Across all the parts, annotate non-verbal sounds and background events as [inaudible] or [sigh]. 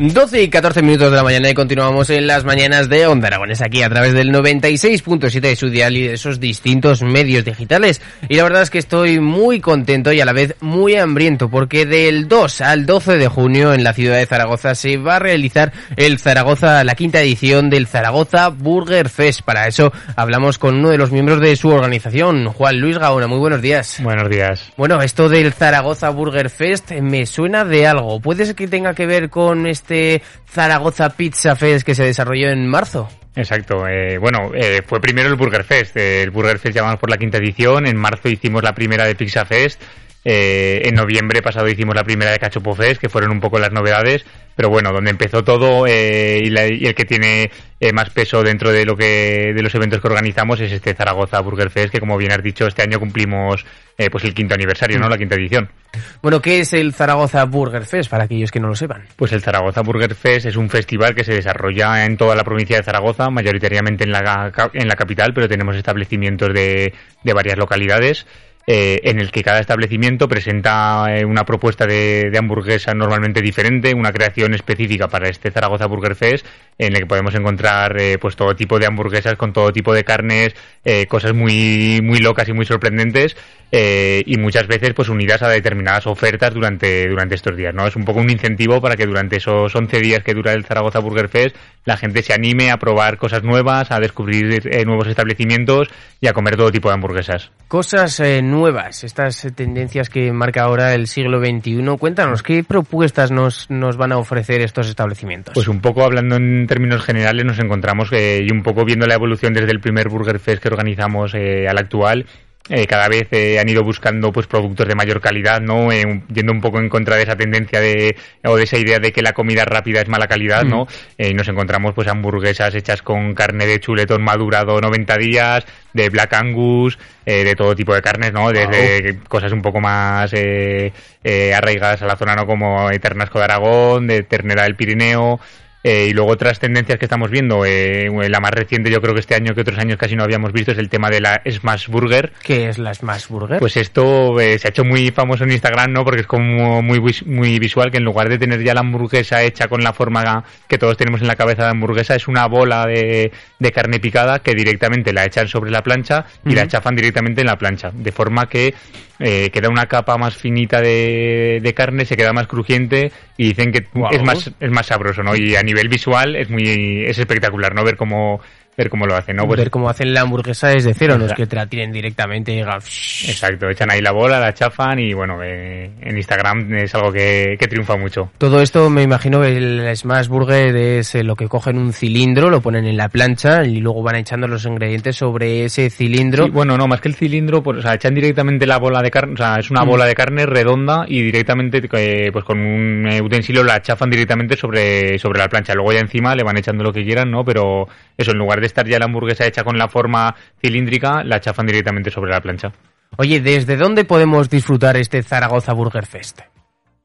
12 y 14 minutos de la mañana y continuamos en las mañanas de Onda Aragones aquí a través del 96.7 de su dial y de esos distintos medios digitales. Y la verdad es que estoy muy contento y a la vez muy hambriento porque del 2 al 12 de junio en la ciudad de Zaragoza se va a realizar el Zaragoza, la quinta edición del Zaragoza Burger Fest. Para eso hablamos con uno de los miembros de su organización, Juan Luis Gaona. Muy buenos días. Buenos días. Bueno, esto del Zaragoza Burger Fest me suena de algo. ¿Puede ser que tenga que ver con este Zaragoza Pizza Fest que se desarrolló en marzo? Exacto. eh, bueno, eh, fue primero el Burger Fest. el Burger Fest llamamos por la quinta edición. En marzo hicimos la primera de Pizza Fest. Eh, en noviembre pasado hicimos la primera de Cachopo Fest, que fueron un poco las novedades. Pero bueno, donde empezó todo eh, y, la- y el que tiene eh, más peso dentro de lo que de los eventos que organizamos es este Zaragoza Burger Fest, que como bien has dicho, este año cumplimos eh, pues el quinto aniversario, ¿no? La quinta edición. Bueno, ¿qué es el Zaragoza Burger Fest para aquellos que no lo sepan? Pues el Zaragoza Burger Fest es un festival que se desarrolla en toda la provincia de Zaragoza, mayoritariamente en la, en la capital, pero tenemos establecimientos de, de varias localidades. Eh, en el que cada establecimiento presenta eh, una propuesta de, de hamburguesa normalmente diferente, una creación específica para este Zaragoza Burger Fest, en el que podemos encontrar eh, pues todo tipo de hamburguesas con todo tipo de carnes, eh, cosas muy muy locas y muy sorprendentes eh, y muchas veces pues unidas a determinadas ofertas durante durante estos días, ¿no? Es un poco un incentivo para que durante esos 11 días que dura el Zaragoza Burger Fest la gente se anime a probar cosas nuevas, a descubrir eh, nuevos establecimientos y a comer todo tipo de hamburguesas. Cosas eh, nuevas, estas eh, tendencias que marca ahora el siglo XXI. Cuéntanos, ¿qué propuestas nos, nos van a ofrecer estos establecimientos? Pues un poco hablando en términos generales nos encontramos eh, y un poco viendo la evolución desde el primer Burger Fest que organizamos al actual. Eh, cada vez eh, han ido buscando pues productos de mayor calidad, ¿no? Eh, yendo un poco en contra de esa tendencia de o de esa idea de que la comida rápida es mala calidad, ¿no? Eh, y nos encontramos pues hamburguesas hechas con carne de chuletón madurado 90 días, de Black Angus, eh, de todo tipo de carnes, ¿no? Desde cosas un poco más eh, eh, arraigadas a la zona, ¿no? Como eh, Ternasco de Aragón, de ternera del Pirineo. Eh, y luego otras tendencias que estamos viendo, eh, la más reciente yo creo que este año que otros años casi no habíamos visto es el tema de la Smash Burger, ¿Qué es la Smash Burger? pues esto eh, se ha hecho muy famoso en Instagram, ¿no? Porque es como muy, muy visual que en lugar de tener ya la hamburguesa hecha con la forma que todos tenemos en la cabeza de hamburguesa, es una bola de, de carne picada que directamente la echan sobre la plancha y la chafan directamente en la plancha. De forma que eh, queda una capa más finita de, de carne, se queda más crujiente y dicen que es más es más sabroso, ¿no? Y a nivel visual es muy es espectacular, ¿no? Ver cómo ver cómo lo hacen, ¿no? Pues Ver cómo hacen la hamburguesa desde cero, no es que te la tiren directamente y diga, Exacto, echan ahí la bola, la chafan y bueno, eh, en Instagram es algo que, que triunfa mucho. Todo esto me imagino que el Smash Burger es eh, lo que cogen un cilindro, lo ponen en la plancha y luego van echando los ingredientes sobre ese cilindro. Sí, bueno, no, más que el cilindro, pues, o sea, echan directamente la bola de carne, o sea, es una Mm. bola de carne redonda y directamente, eh, pues con un utensilio la chafan directamente sobre, sobre la plancha. Luego ya encima le van echando lo que quieran, ¿no? Pero eso, en lugar de estar ya la hamburguesa hecha con la forma cilíndrica, la chafan directamente sobre la plancha. Oye, ¿desde dónde podemos disfrutar este Zaragoza Burger Fest?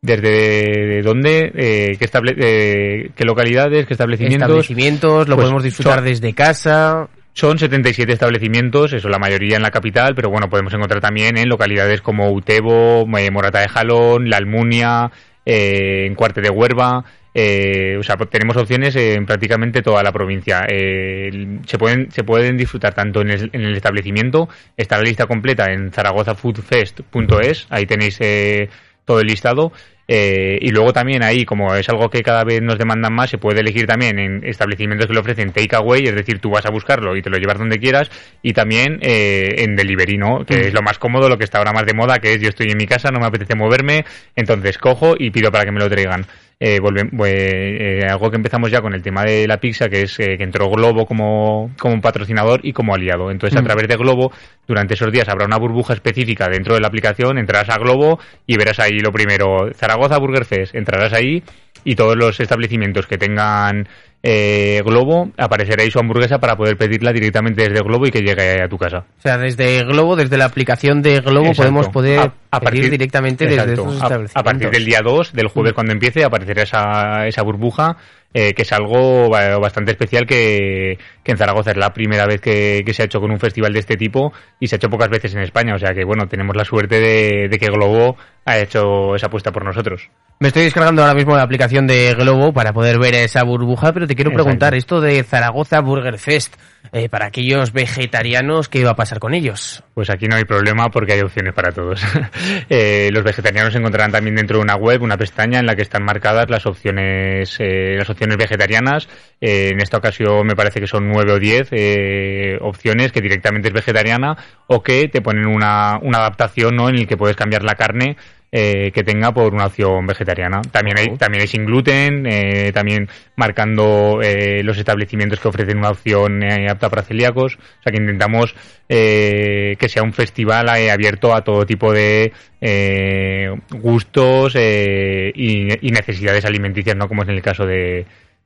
¿Desde dónde? Eh, qué, eh, ¿Qué localidades? ¿Qué establecimientos? Establecimientos, lo Pues, podemos disfrutar son- desde casa. Son 77 establecimientos, eso la mayoría en la capital, pero bueno, podemos encontrar también en localidades como Utebo, eh, Morata de Jalón, La Almunia, eh, en Cuarte de Huerva. Eh, o sea, pues tenemos opciones en prácticamente toda la provincia. Eh, se, pueden, se pueden disfrutar tanto en el, en el establecimiento, está la lista completa en zaragozafoodfest.es, ahí tenéis eh, todo el listado. Eh, y luego también ahí, como es algo que cada vez nos demandan más, se puede elegir también en establecimientos que le ofrecen takeaway, es decir, tú vas a buscarlo y te lo llevas donde quieras, y también eh, en delivery, ¿no? Que es lo más cómodo, lo que está ahora más de moda, que es yo estoy en mi casa, no me apetece moverme, entonces cojo y pido para que me lo traigan. Eh, volvem- eh, eh, algo que empezamos ya con el tema de la pizza, que es eh, que entró Globo como, como patrocinador y como aliado. Entonces, a través de Globo, durante esos días habrá una burbuja específica dentro de la aplicación, entrarás a Globo y verás ahí lo primero, Zaragoza Burger Fest, entrarás ahí y todos los establecimientos que tengan eh, Globo, aparecerá ahí su hamburguesa para poder pedirla directamente desde Globo y que llegue a tu casa. O sea, desde Globo, desde la aplicación de Globo, Exacto. podemos poder A- a pedir partir- directamente desde Exacto. esos A- partir del día 2, del jueves cuando empiece, aparecerá esa, esa burbuja, eh, que es algo ba- bastante especial que, que en Zaragoza es la primera vez que, que se ha hecho con un festival de este tipo y se ha hecho pocas veces en España. O sea que, bueno, tenemos la suerte de, de que Globo ha hecho esa apuesta por nosotros. Me estoy descargando ahora mismo la aplicación de Globo para poder ver esa burbuja, pero te quiero Exacto. preguntar, esto de Zaragoza Burger Fest, eh, para aquellos vegetarianos, ¿qué va a pasar con ellos? Pues aquí no hay problema porque hay opciones para todos. [laughs] Eh, los vegetarianos encontrarán también dentro de una web una pestaña en la que están marcadas las opciones, eh, las opciones vegetarianas. Eh, en esta ocasión me parece que son nueve o diez eh, opciones que directamente es vegetariana o que te ponen una, una adaptación ¿no? en el que puedes cambiar la carne eh, que tenga por una opción vegetariana. También hay, también hay sin gluten, eh, también marcando eh, los establecimientos que ofrecen una opción eh, apta para celíacos. O sea que intentamos eh, que sea un festival eh, abierto a todo tipo de eh, gustos eh, y, y necesidades alimenticias, ¿no? Como es en el caso de,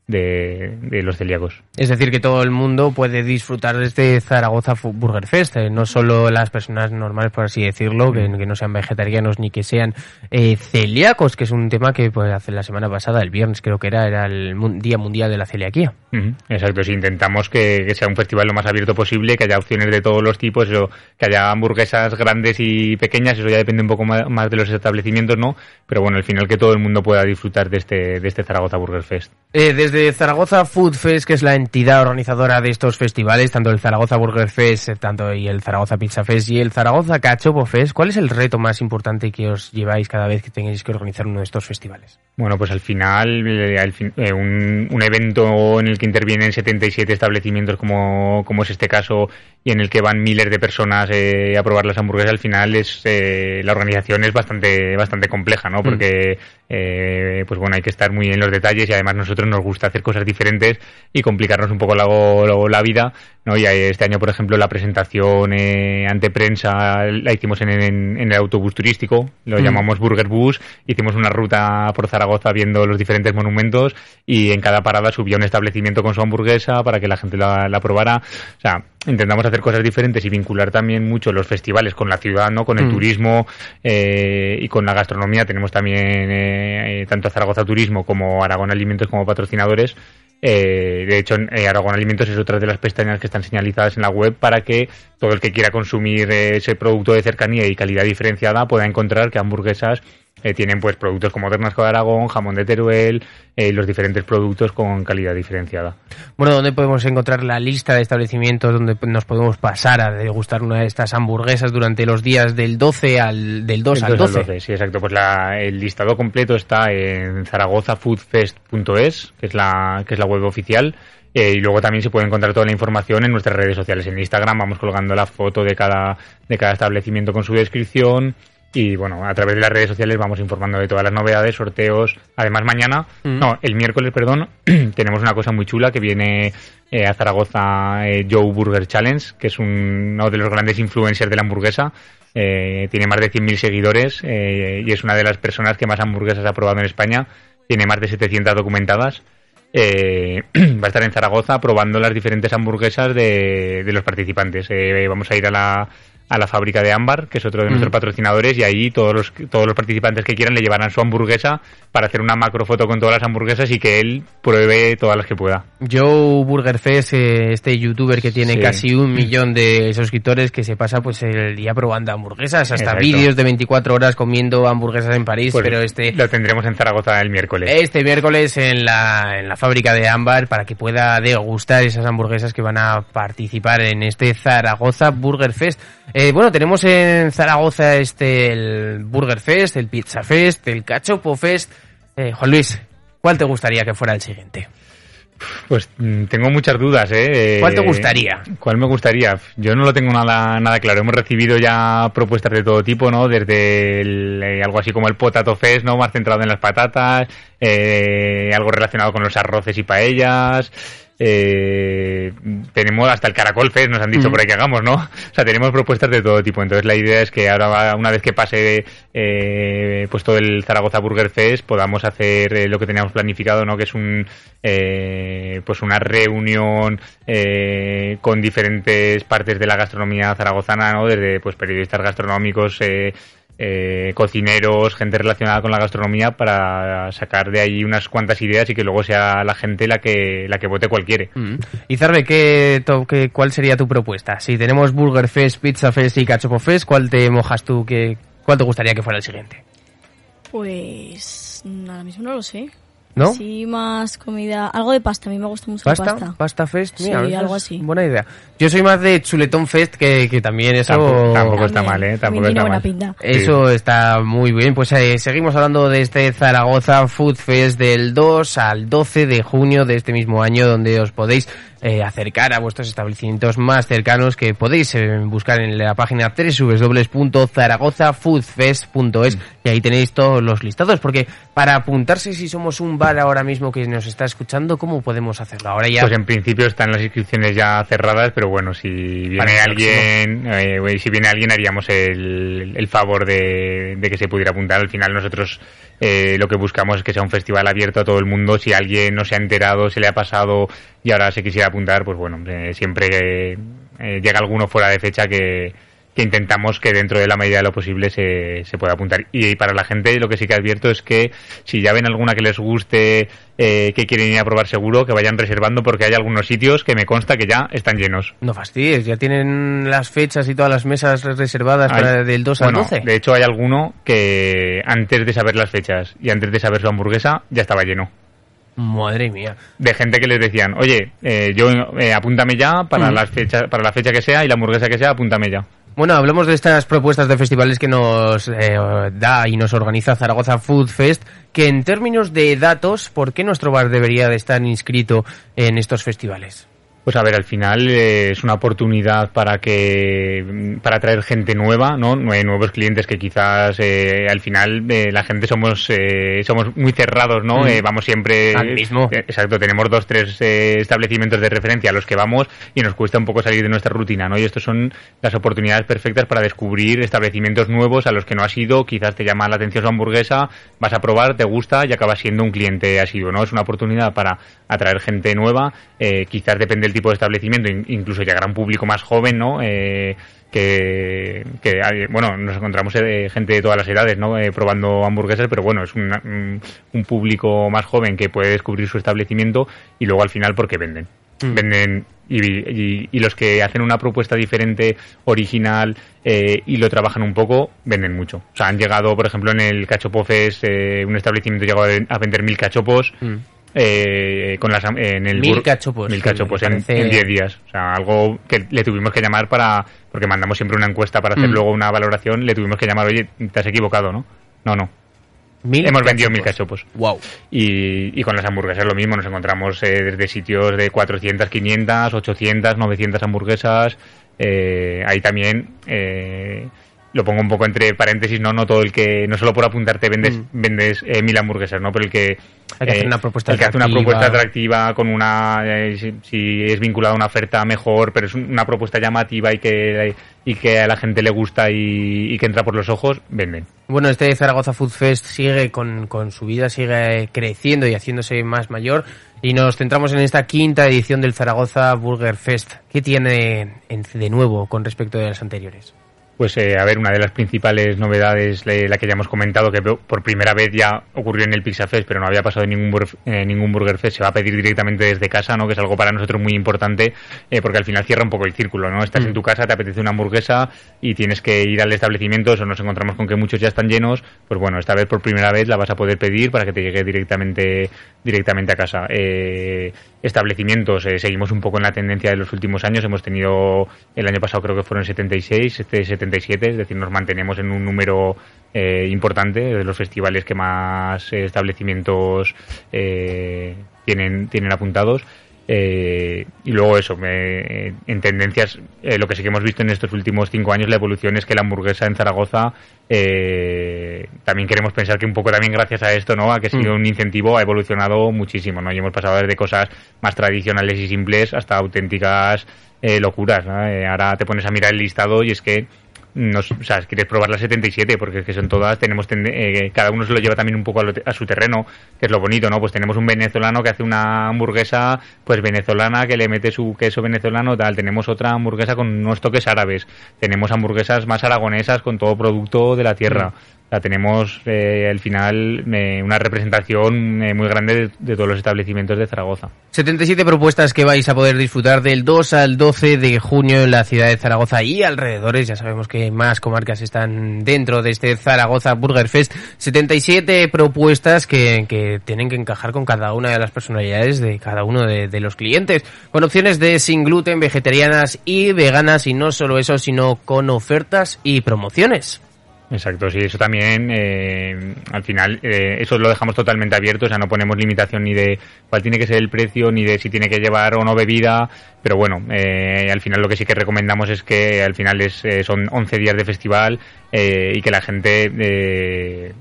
de, de los celíacos. Es decir, que todo el mundo puede disfrutar de este Zaragoza Burger Fest, eh, no solo las personas normales, por así decirlo, que, que no sean vegetarianos ni que sean eh, celíacos, que es un tema que pues, hace la semana pasada, el viernes creo que era, era el Día Mundial de la Celiaquía. Exacto, sí, intentamos que, que sea un festival lo más abierto posible, que haya opciones de todos los tipos, eso, que haya hamburguesas grandes y pequeñas, eso ya depende un poco más de los establecimientos, ¿no? Pero bueno, al final que todo el mundo pueda disfrutar de este, de este Zaragoza Burger Fest. Eh, desde Zaragoza Food Fest, que es la entidad organizadora de estos festivales, tanto el Zaragoza Burger Fest, eh, tanto y el Zaragoza Pizza Fest y el Zaragoza Cachopo Fest, ¿cuál es el reto más importante que os lleváis cada vez que tengáis que organizar uno de estos festivales? Bueno, pues al final, eh, al fin- eh, un, un evento en el que intervienen 77 establecimientos, como, como es este caso, y en el que van miles de personas eh, a probar las hamburguesas, al final es eh, la organización es bastante bastante compleja, ¿no? Porque eh, pues bueno, hay que estar muy en los detalles y además nosotros nos gusta hacer cosas diferentes y complicarnos un poco la, la, la vida, ¿no? Y este año, por ejemplo, la presentación eh, ante prensa la hicimos en, en- en el autobús turístico, lo Mm. llamamos Burger Bus, hicimos una ruta por Zaragoza viendo los diferentes monumentos y en cada parada subía un establecimiento con su hamburguesa para que la gente la, la probara. O sea, intentamos hacer cosas diferentes y vincular también mucho los festivales con la ciudad, ¿no? Con el Mm. turismo eh, y con la gastronomía. Tenemos también eh, eh, tanto Zaragoza Turismo como Aragón Alimentos como patrocinadores. Eh, de hecho, eh, Aragón Alimentos es otra de las pestañas que están señalizadas en la web para que todo el que quiera consumir eh, ese producto de cercanía y calidad diferenciada pueda encontrar que hamburguesas eh, tienen pues productos como Ternasco de Aragón, jamón de Teruel eh, los diferentes productos con calidad diferenciada. Bueno, ¿dónde podemos encontrar la lista de establecimientos donde nos podemos pasar a degustar una de estas hamburguesas durante los días del 12 al del 2 al Del 12? 12, Sí, exacto. Pues la- el listado completo está en zaragozafoodfest.es, que es la que es la web oficial. Eh, y luego también se puede encontrar toda la información en nuestras redes sociales. En Instagram vamos colgando la foto de cada, de cada establecimiento con su descripción. Y bueno, a través de las redes sociales vamos informando de todas las novedades, sorteos. Además, mañana, Mm. no, el miércoles, perdón, [clears throat] tenemos una cosa muy chula que viene eh, a Zaragoza eh, Joe Burger Challenge, que es un- uno de los grandes influencers de la hamburguesa. Eh, tiene más de 100.000 seguidores eh, y es una de las personas que más hamburguesas ha probado en España. Tiene más de 700 documentadas. Eh, [clears throat] va a estar en Zaragoza probando las diferentes hamburguesas de, de los participantes. Eh, vamos a ir a la, a la fábrica de Ámbar, que es otro de nuestros Mm. patrocinadores, y ahí todos los, todos los participantes que quieran le llevarán su hamburguesa para hacer una macrofoto con todas las hamburguesas y que él pruebe todas las que pueda. Joe Burger Fest, eh, este youtuber que tiene Sí. casi un millón de suscriptores que se pasa pues el día probando hamburguesas, hasta vídeos de 24 horas comiendo hamburguesas en París, Pues pero este Lo tendremos en Zaragoza el miércoles. este miércoles en la, en la fábrica de Ámbar para que pueda degustar esas hamburguesas que van a participar en este Zaragoza Burger Fest. Eh, bueno, tenemos en Zaragoza este el Burger Fest, el Pizza Fest, el Cachopo Fest. Eh, Juan Luis, ¿cuál te gustaría que fuera el siguiente? Pues mm, tengo muchas dudas, ¿eh? ¿Cuál te Eh, gustaría? ¿Cuál me gustaría? Yo no lo tengo nada, nada claro. Hemos recibido ya propuestas de todo tipo, ¿no? Desde el, eh, algo así como el Potato Fest, ¿no? Más centrado en las patatas, eh, algo relacionado con los arroces y paellas. Eh, tenemos hasta el Caracol Fest, nos han dicho Mm. por ahí que hagamos, ¿no? [laughs] O sea, tenemos propuestas de todo tipo. Entonces la idea es que ahora, una vez que pase eh, pues todo el Zaragoza Burger Fest, podamos hacer eh, lo que teníamos planificado, ¿no? Que es un eh, pues una reunión eh, con diferentes partes de la gastronomía zaragozana, ¿no? Desde pues periodistas gastronómicos, eh, cocineros, gente relacionada con la gastronomía para sacar de ahí unas cuantas ideas y que luego sea la gente la que la que vote cualquiera. Mm. Y Zarbe, ¿qué, to- qué- ¿cuál sería tu propuesta? Si tenemos Burger Fest, Pizza Fest y Cachopo Fest, ¿cuál te mojas tú? ¿Qué, ¿Cuál te gustaría que fuera el siguiente? Pues mm, ahora mismo no lo sé. ¿No? Sí, más comida. Algo de pasta, a mí me gusta mucho ¿Pasta? la pasta. ¿Pasta Fest? Sí, Mira, esa algo así. Buena idea. Yo soy más de Chuletón Fest, que, que también eso... Tampoco- tampoco está mal, ¿eh? Tampoco está mal. pinta. Eso está muy bien. Pues eh, seguimos hablando de este Zaragoza Food Fest del 2 al 12 de junio de este mismo año, donde os podéis eh, acercar a vuestros establecimientos más cercanos que podéis eh, buscar en la página www.zaragozafoodfest.es y ahí tenéis todos los listados. Porque para apuntarse, si somos un bar ahora mismo que nos está escuchando, ¿cómo podemos hacerlo? Ahora ya. Pues en principio están las inscripciones ya cerradas, pero bueno, si viene alguien, eh, si viene alguien haríamos el, el favor de, de que se pudiera apuntar. Al final nosotros eh, lo que buscamos es que sea un festival abierto a todo el mundo. Si alguien no se ha enterado, se le ha pasado y ahora se quisiera apuntar, pues bueno, eh, siempre eh, llega alguno fuera de fecha que, que intentamos que dentro de la medida de lo posible se, se pueda apuntar. Y para la gente lo que sí que advierto es que si ya ven alguna que les guste, eh, que quieren ir a probar seguro, que vayan reservando porque hay algunos sitios que me consta que ya están llenos. No fastidies, ya tienen las fechas y todas las mesas reservadas Hay- para del 2 bueno, al 12. De hecho hay alguno que antes de saber las fechas y antes de saber su hamburguesa ya estaba lleno. Madre mía. De gente que les decían, oye, eh, yo eh, apúntame ya para Ujú. las fechas, para la fecha que sea y la hamburguesa que sea, apúntame ya. Bueno, hablamos de estas propuestas de festivales que nos eh, da y nos organiza Zaragoza Food Fest, que en términos de datos, ¿por qué nuestro bar debería de estar inscrito en estos festivales? Pues a ver, al final eh, es una oportunidad para que para atraer gente nueva, ¿no? Nue- Nuevos clientes que quizás eh, al final eh, la gente somos eh, somos muy cerrados, ¿no? Mm. Eh, vamos siempre Al mismo. eh, exacto, tenemos dos tres eh, establecimientos de referencia a los que vamos y nos cuesta un poco salir de nuestra rutina, ¿no? Y estos son las oportunidades perfectas para descubrir establecimientos nuevos a los que no has ido, quizás te llama la atención su hamburguesa, vas a probar, te gusta y acabas siendo un cliente asiduo, ¿no? Es una oportunidad para atraer gente nueva, eh, quizás depende del tipo de establecimiento, in- incluso llegar a un público más joven, ¿no? Eh, que, que hay- bueno, nos encontramos eh, gente de todas las edades, ¿no? Eh, probando hamburguesas, pero bueno, es una- un, un público más joven que puede descubrir su establecimiento y luego al final porque venden. Mm. Venden y, y- y los que hacen una propuesta diferente, original eh, y lo trabajan un poco, venden mucho. O sea, han llegado, por ejemplo, en el Cachopo Fest, eh, un establecimiento llegó a vender mil cachopos eh, con las, en el Mil cachopos, mil cachopos en 10 días. O sea, algo que le tuvimos que llamar para, porque mandamos siempre una encuesta para hacer Mm. luego una valoración, le tuvimos que llamar, oye, te has equivocado, ¿no? No, no. Mil Hemos vendido mil cachopos. Wow. Y, y con las hamburguesas lo mismo, nos encontramos eh, desde sitios de 400, 500, 800, 900 hamburguesas. Eh, ahí también eh, lo pongo un poco entre paréntesis, no no todo el que, no solo por apuntarte vendes, Mm. vendes eh, mil hamburguesas, ¿no? Pero el que, Hay que hacer una propuesta el que hace una propuesta atractiva con una, eh, si, si es vinculada a una oferta mejor, pero es una propuesta llamativa y que, y que a la gente le gusta y, y que entra por los ojos, venden. Bueno, este Zaragoza Food Fest sigue con, con su vida, sigue creciendo y haciéndose más mayor. Y nos centramos en esta quinta edición del Zaragoza Burger Fest. ¿Qué tiene en- de nuevo con respecto de las anteriores? Pues eh, a ver, una de las principales novedades, le- la que ya hemos comentado, que por primera vez ya ocurrió en el Pizza Fest, pero no había pasado en ningún, eh, ningún Burger Fest, se va a pedir directamente desde casa, ¿no? Que es algo para nosotros muy importante, eh, porque al final cierra un poco el círculo, ¿no? Estás Mm. en tu casa, te apetece una hamburguesa y tienes que ir al establecimiento, eso nos encontramos con que muchos ya están llenos, pues bueno, esta vez por primera vez la vas a poder pedir para que te llegue directamente, directamente a casa. Establecimientos, eh, seguimos un poco en la tendencia de los últimos años, hemos tenido, el año pasado creo que fueron 76, este 77, es decir, nos mantenemos en un número eh, importante de los festivales que más eh, establecimientos eh, tienen, tienen apuntados. Eh, y luego eso, me- en tendencias, eh, lo que sí que hemos visto en estos últimos cinco años, la evolución es que la hamburguesa en Zaragoza, eh, también queremos pensar que un poco también gracias a esto, ¿no? A que ha sido un incentivo, ha evolucionado muchísimo, ¿no? Y hemos pasado desde cosas más tradicionales y simples hasta auténticas eh, locuras, ¿no? Eh, ahora te pones a mirar el listado y es que nos, o sea, quieres probar las 77 porque es que son todas, tenemos eh, cada uno se lo lleva también un poco a, lo a su terreno, que es lo bonito, ¿no? Pues tenemos un venezolano que hace una hamburguesa pues venezolana que le mete su queso venezolano tal, tenemos otra hamburguesa con unos toques árabes, tenemos hamburguesas más aragonesas con todo producto de la tierra. O sea, tenemos eh, al final eh, una representación eh, muy grande de, todos los establecimientos de Zaragoza. 77 propuestas que vais a poder disfrutar del 2 al 12 de junio en la ciudad de Zaragoza y alrededores. Ya sabemos que más comarcas están dentro de este Zaragoza Burger Fest. 77 propuestas que, que tienen que encajar con cada una de las personalidades de cada uno de los clientes. Con opciones de sin gluten, vegetarianas y veganas y no solo eso, sino con ofertas y promociones. Exacto, sí, eso también, eh, al final, eh, eso lo dejamos totalmente abierto, o sea, no ponemos limitación ni de cuál tiene que ser el precio, ni de si tiene que llevar o no bebida, pero bueno, eh, al final lo que sí que recomendamos es que al final es, eh, son 11 días de festival eh, y que la gente eh,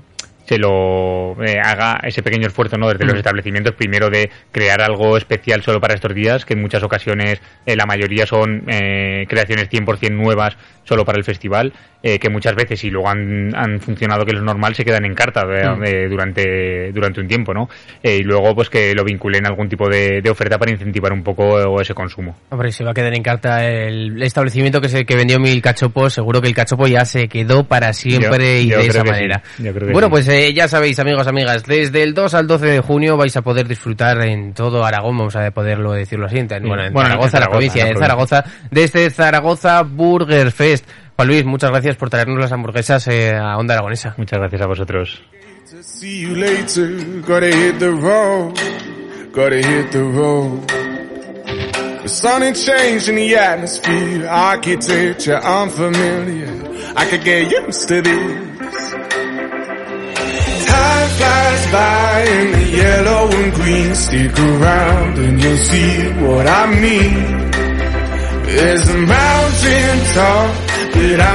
se lo eh, haga ese pequeño esfuerzo no desde los establecimientos primero de crear algo especial solo para estos días que en muchas ocasiones eh, la mayoría son eh, creaciones 100% nuevas solo para el festival eh, que muchas veces y luego han, han funcionado que lo normal se quedan en carta eh, durante durante un tiempo no y luego pues que lo vinculen a algún tipo de, de oferta para incentivar un poco ese consumo Hombre, se va a quedar en carta el establecimiento que se que vendió mil cachopos. Seguro que el cachopo ya se quedó para siempre Yo- y yo de esa sí, manera. Bueno, sí. pues eh, ya sabéis, amigos, amigas, desde el 2 al 12 de junio vais a poder disfrutar en todo Aragón, vamos a poderlo decirlo así, en, bueno, en Bueno, en Zaragoza, la Zaragoza, provincia de. Zaragoza, desde Zaragoza Burger Fest. Juan Luis, muchas gracias por traernos las hamburguesas eh, a Onda Aragonesa. muchas gracias a vosotros To see you later, gotta hit the road, gotta hit the road. The sun ain't changing the atmosphere, architecture unfamiliar. I could get used to this. Flies by in the yellow and green. Stick around and you'll see what I mean. There's a mountain top that I